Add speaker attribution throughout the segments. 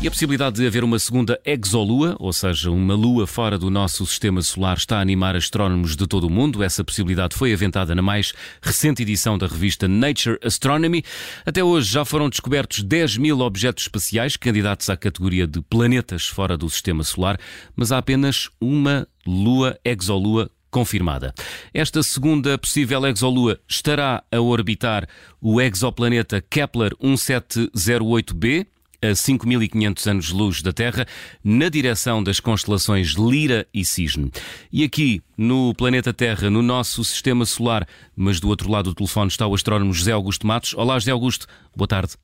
Speaker 1: E a possibilidade de haver uma segunda exolua, ou seja, uma lua fora do nosso sistema solar, está a animar astrónomos de todo o mundo. Essa possibilidade foi aventada na mais recente edição da revista Nature Astronomy. Até hoje já foram descobertos 10 mil objetos espaciais candidatos à categoria de planetas fora do sistema solar, mas há apenas uma lua exolua confirmada. Esta segunda possível exolua estará a orbitar o exoplaneta Kepler 1708b a 5.500 anos-luz da Terra, na direção das constelações Lira e Cisne. E aqui, no planeta Terra, no nosso sistema solar, mas do outro lado do telefone está o astrónomo José Augusto Matos. Olá, José Augusto, boa tarde.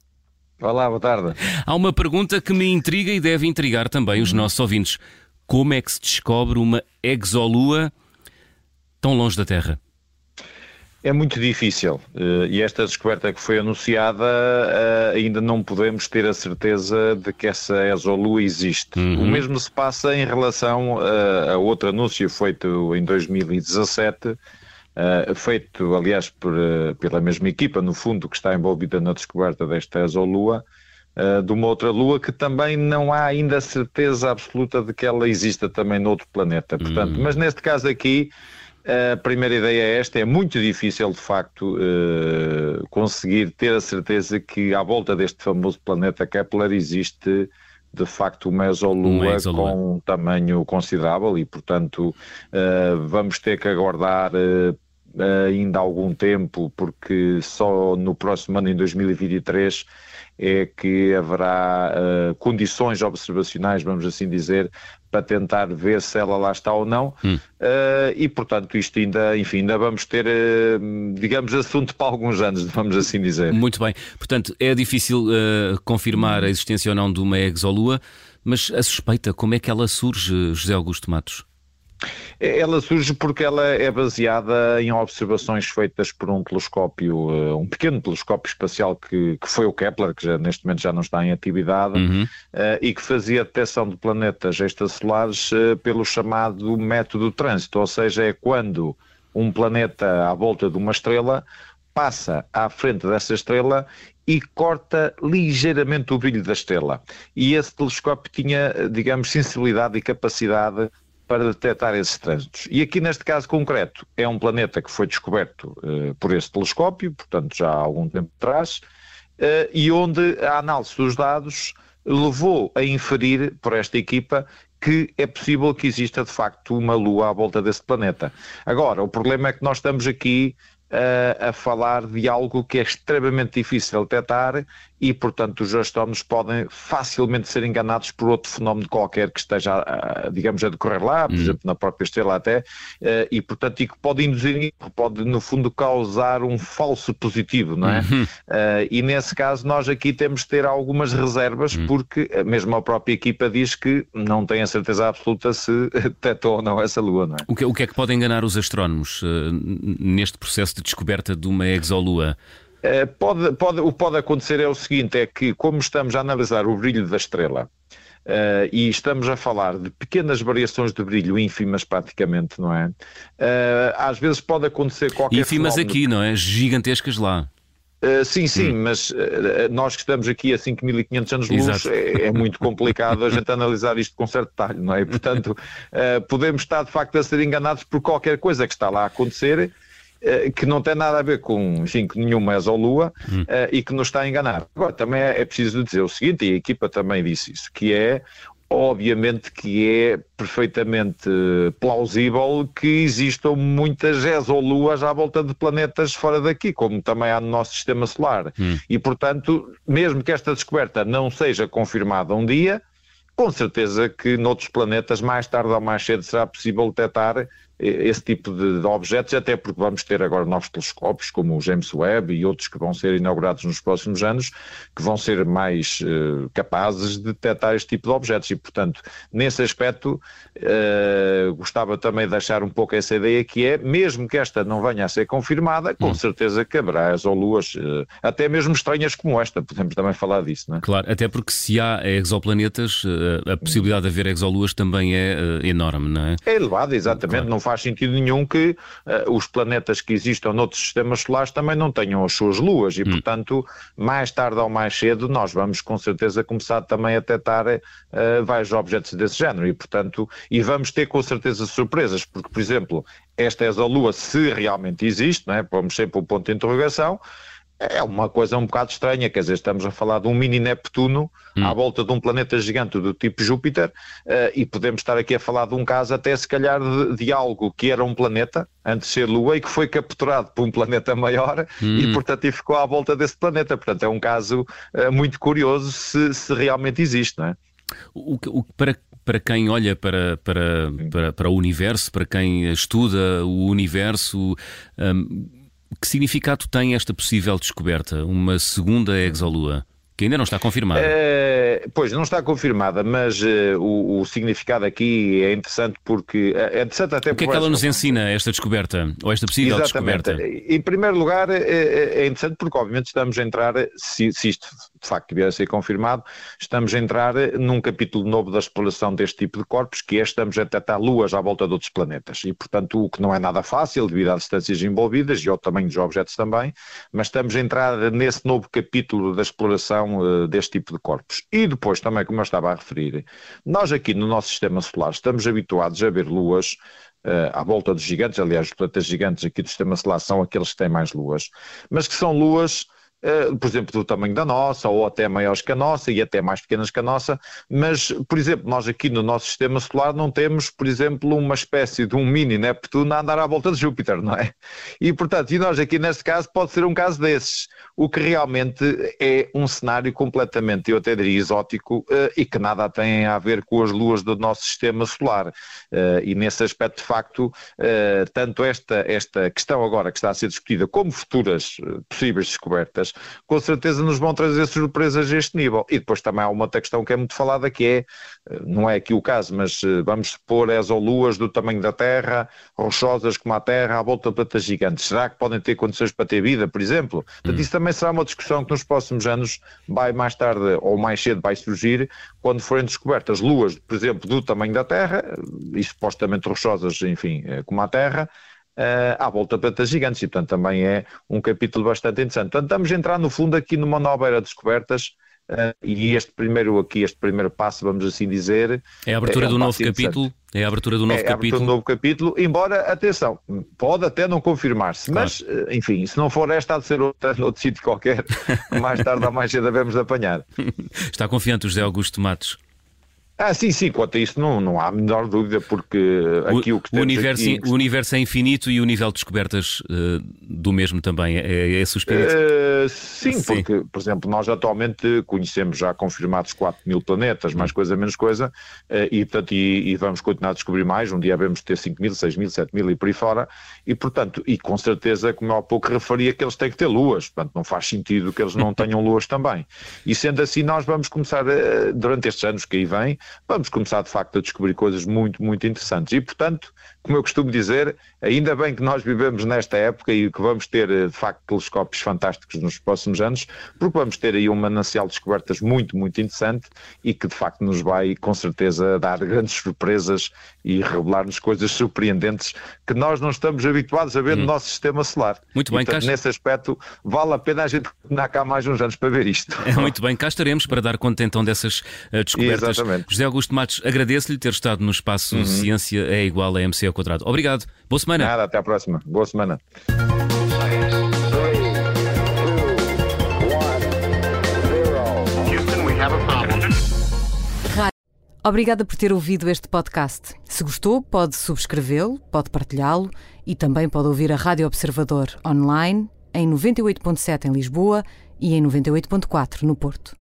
Speaker 2: Olá, boa tarde.
Speaker 1: Há uma pergunta que me intriga e deve intrigar também os nossos ouvintes. Como é que se descobre uma exolua tão longe da Terra?
Speaker 2: É muito difícil eh, e esta descoberta que foi anunciada eh, ainda não podemos ter a certeza de que essa exolua existe. Uhum. O mesmo se passa em relação a, a outro anúncio feito em 2017, Uh, feito, aliás, por, uh, pela mesma equipa, no fundo, que está envolvida na descoberta desta exolua, uh, de uma outra lua que também não há ainda certeza absoluta de que ela exista também noutro planeta. Portanto, uhum. mas neste caso aqui, a primeira ideia é esta: é muito difícil, de facto, uh, conseguir ter a certeza que à volta deste famoso planeta Kepler existe de facto uma exolua, com um tamanho considerável e, portanto, uh, vamos ter que aguardar uh, ainda algum tempo, porque só no próximo ano, em 2023, é que haverá uh, condições observacionais, vamos assim dizer, para tentar ver se ela lá está ou não. Hum. Uh, e, portanto, isto ainda, enfim, ainda vamos ter, uh, digamos, assunto para alguns anos, vamos assim dizer.
Speaker 1: Muito bem. Portanto, é difícil confirmar a existência ou não de uma exolua, mas a suspeita, como é que ela surge, José Augusto Matos?
Speaker 2: Ela surge porque ela é baseada em observações feitas por um telescópio, eh, um pequeno telescópio espacial que, que foi o Kepler, que já, neste momento já não está em atividade, uhum. uh, e que fazia detecção de planetas extrasolares uh, pelo chamado método trânsito, ou seja, é quando um planeta à volta de uma estrela passa à frente dessa estrela e corta ligeiramente o brilho da estrela. E esse telescópio tinha, digamos, sensibilidade e capacidade para detectar esses trânsitos. E aqui neste caso concreto é um planeta que foi descoberto uh, por esse telescópio, portanto já há algum tempo atrás, uh, e onde a análise dos dados levou a inferir por esta equipa que é possível que exista de facto uma lua à volta desse planeta. Agora, o problema é que nós estamos aqui uh, a falar de algo que é extremamente difícil de detectar e, portanto, os astrónomos podem facilmente ser enganados por outro fenómeno qualquer que esteja, digamos, a decorrer lá, por uhum. exemplo, na própria estrela até, eh, e, portanto, e que pode induzir, pode, no fundo, causar um falso positivo, não é? Uhum. Eh, e, nesse caso, nós aqui temos de ter algumas reservas, uhum. porque mesmo a própria equipa diz que não tem a certeza absoluta se detectou ou não essa lua, não é?
Speaker 1: O que, o que é que pode enganar os astrónomos uh, neste processo de descoberta de uma exolua?
Speaker 2: Eh, pode, pode, o que pode acontecer é o seguinte: é que, como estamos a analisar o brilho da estrela, Uh, e estamos a falar de pequenas variações de brilho, ínfimas praticamente, não é? Uh, às vezes pode acontecer qualquer
Speaker 1: Ínfimas
Speaker 2: fenómeno...
Speaker 1: aqui, não é? Gigantescas lá.
Speaker 2: Uh, sim, sim, hum. mas nós que estamos aqui a 5.500 anos de luz é, é, muito complicado a gente analisar isto com certo detalhe, não é? Portanto, podemos estar de facto a ser enganados por qualquer coisa que está lá a acontecer que não tem nada a ver com, enfim, com nenhuma exolua hum. uh, e que nos está a enganar. Agora, também é, é preciso dizer o seguinte, e a equipa também disse isso, que é obviamente que é perfeitamente plausível que existam muitas exoluas à volta de planetas fora daqui, como também há no nosso sistema solar. Hum. E, portanto, mesmo que esta descoberta não seja confirmada um dia, com certeza que noutros planetas, mais tarde ou mais cedo, será possível detectar esse tipo de, de, objetos, até porque vamos ter agora novos telescópios, como o James Webb e outros que vão ser inaugurados nos próximos anos, que vão ser mais uh, capazes de detectar este tipo de objetos. E, portanto, nesse aspecto, uh, gostava também de deixar um pouco essa ideia que é, mesmo que esta não venha a ser confirmada, com hum. certeza que haverá exoluas, uh, até mesmo estranhas como esta, podemos também falar disso. Não é?
Speaker 1: Claro, até porque se há exoplanetas, a possibilidade de haver exoluas também é enorme, não é?
Speaker 2: É elevada, exatamente. Claro. Não faz sentido nenhum que uh, os planetas que existam noutros sistemas solares também não tenham as suas luas e, hum. portanto, mais tarde ou mais cedo nós vamos com certeza começar também a detectar uh, vários objetos desse género e, portanto, e vamos ter com certeza surpresas, porque, por exemplo, esta exolua, se realmente existe, não é? vamos sempre o ponto de interrogação, é uma coisa um bocado estranha, quer dizer, estamos a falar de um mini Neptuno hum. à volta de um planeta gigante do tipo Júpiter uh, e podemos estar aqui a falar de um caso até se calhar de, de, algo que era um planeta antes de ser Lua e que foi capturado por um planeta maior hum. e portanto e ficou à volta desse planeta, portanto é um caso uh, muito curioso se, se, realmente existe, não é?
Speaker 1: O, o, para, para quem olha para, para, para, para, o universo, para quem estuda o universo, um, que significado tem esta possível descoberta, uma segunda exolua? Que ainda não está confirmada.
Speaker 2: É, pois, não está confirmada, mas uh, o, o, significado aqui é interessante porque. É interessante até
Speaker 1: o que é que ela nos ensina, esta descoberta? Ou esta possível
Speaker 2: Exatamente.
Speaker 1: descoberta?
Speaker 2: Em primeiro lugar, é, é, é, interessante porque, obviamente, estamos a entrar, se, se isto de facto vier a ser confirmado, estamos a entrar num capítulo novo da exploração deste tipo de corpos, que é estamos a detectar luas à volta de outros planetas. E, portanto, o que não é nada fácil devido às distâncias envolvidas e ao tamanho dos objetos também, mas estamos a entrar nesse novo capítulo da exploração uh, deste tipo de corpos. E depois também, como eu estava a referir, nós aqui no nosso sistema solar estamos habituados a ver luas Uh, à volta dos gigantes, aliás, os planetas gigantes aqui do sistema solar são aqueles que têm mais luas, mas que são luas eh, por exemplo, do tamanho da nossa, ou até maiores que a nossa e até mais pequenas que a nossa, mas, por exemplo, nós aqui no nosso sistema solar não temos, por exemplo, uma espécie de um mini Neptuno a andar à volta de Júpiter, não é? E, portanto, e nós aqui neste caso pode ser um caso desses, o que realmente é um cenário completamente, eu até diria, exótico uh, e que nada tem a ver com as luas do nosso sistema solar. Uh, e nesse aspecto, de facto, tanto esta, esta questão agora que está a ser discutida, como futuras possíveis descobertas, com certeza nos vão trazer surpresas a este nível. E depois também há uma outra questão que é muito falada, que é, eh, não é aqui o caso, mas eh, vamos supor exoluas do tamanho da Terra, rochosas como a Terra, à volta de planetas gigantes. Será que podem ter condições para ter vida, por exemplo? Portanto, isso também será uma discussão que nos próximos anos vai mais tarde ou mais cedo vai surgir, quando forem descobertas luas, por exemplo, do tamanho da Terra, e supostamente rochosas, enfim, eh, como a Terra, uh, à volta de planetas gigantes, e portanto também é um capítulo bastante interessante. Portanto, estamos a entrar no fundo aqui numa nova era de descobertas, uh, e este primeiro aqui, este primeiro passo, vamos assim dizer...
Speaker 1: É a abertura é, do um novo capítulo? É a abertura do novo é, capítulo? É
Speaker 2: do novo capítulo, embora, atenção, pode até não confirmar-se, claro. mas, eh, enfim, se não for esta, há de ser outra, outro sítio qualquer, mais tarde ou mais cedo devemos de apanhar.
Speaker 1: Está confiante o José Augusto Matos?
Speaker 2: Ah, sim, sim, quanto a isso não, não há a menor dúvida, porque aqui o, o que
Speaker 1: o universo,
Speaker 2: aqui...
Speaker 1: o universo é infinito e o nível de descobertas uh, do mesmo também, é, é esse o espírito? Uh,
Speaker 2: sim, sim, porque, por exemplo, nós atualmente conhecemos já confirmados 4 mil planetas, mais hum. coisa, menos coisa, uh, e, portanto, e, e, vamos continuar a descobrir mais, um dia vamos ter 5 mil, 6 mil, 7 mil e por aí fora, e portanto, e com certeza, como eu há pouco referia, que eles têm que ter luas, portanto não faz sentido que eles não tenham luas também. E sendo assim, nós vamos começar, durante estes anos que aí vêm, vamos começar de facto a descobrir coisas muito, muito interessantes. E, portanto, como eu costumo dizer, ainda bem que nós vivemos nesta época e que vamos ter, de facto, telescópios fantásticos nos próximos anos, porque vamos ter aí um manancial de descobertas muito, muito interessante e que, de facto, nos vai, com certeza, dar grandes surpresas e revelar-nos coisas surpreendentes que nós não estamos habituados a ver hum. no nosso sistema solar.
Speaker 1: Muito bem,
Speaker 2: portanto, nesse aspecto, vale a pena a gente continuar cá mais uns anos para ver isto.
Speaker 1: É, muito bem, cá estaremos para dar conta então dessas uh, descobertas.
Speaker 2: Exatamente.
Speaker 1: José Augusto Matos, agradeço-lhe ter estado no espaço uhum. Ciência é igual a MC quadrado. Obrigado. Boa semana.
Speaker 2: Nada, até à próxima. Boa semana.
Speaker 3: Obrigada por ter ouvido este podcast. Se gostou, pode subscrevê-lo, pode partilhá-lo e também pode ouvir a Rádio Observador online em 98.7 em Lisboa e em 98.4 no Porto.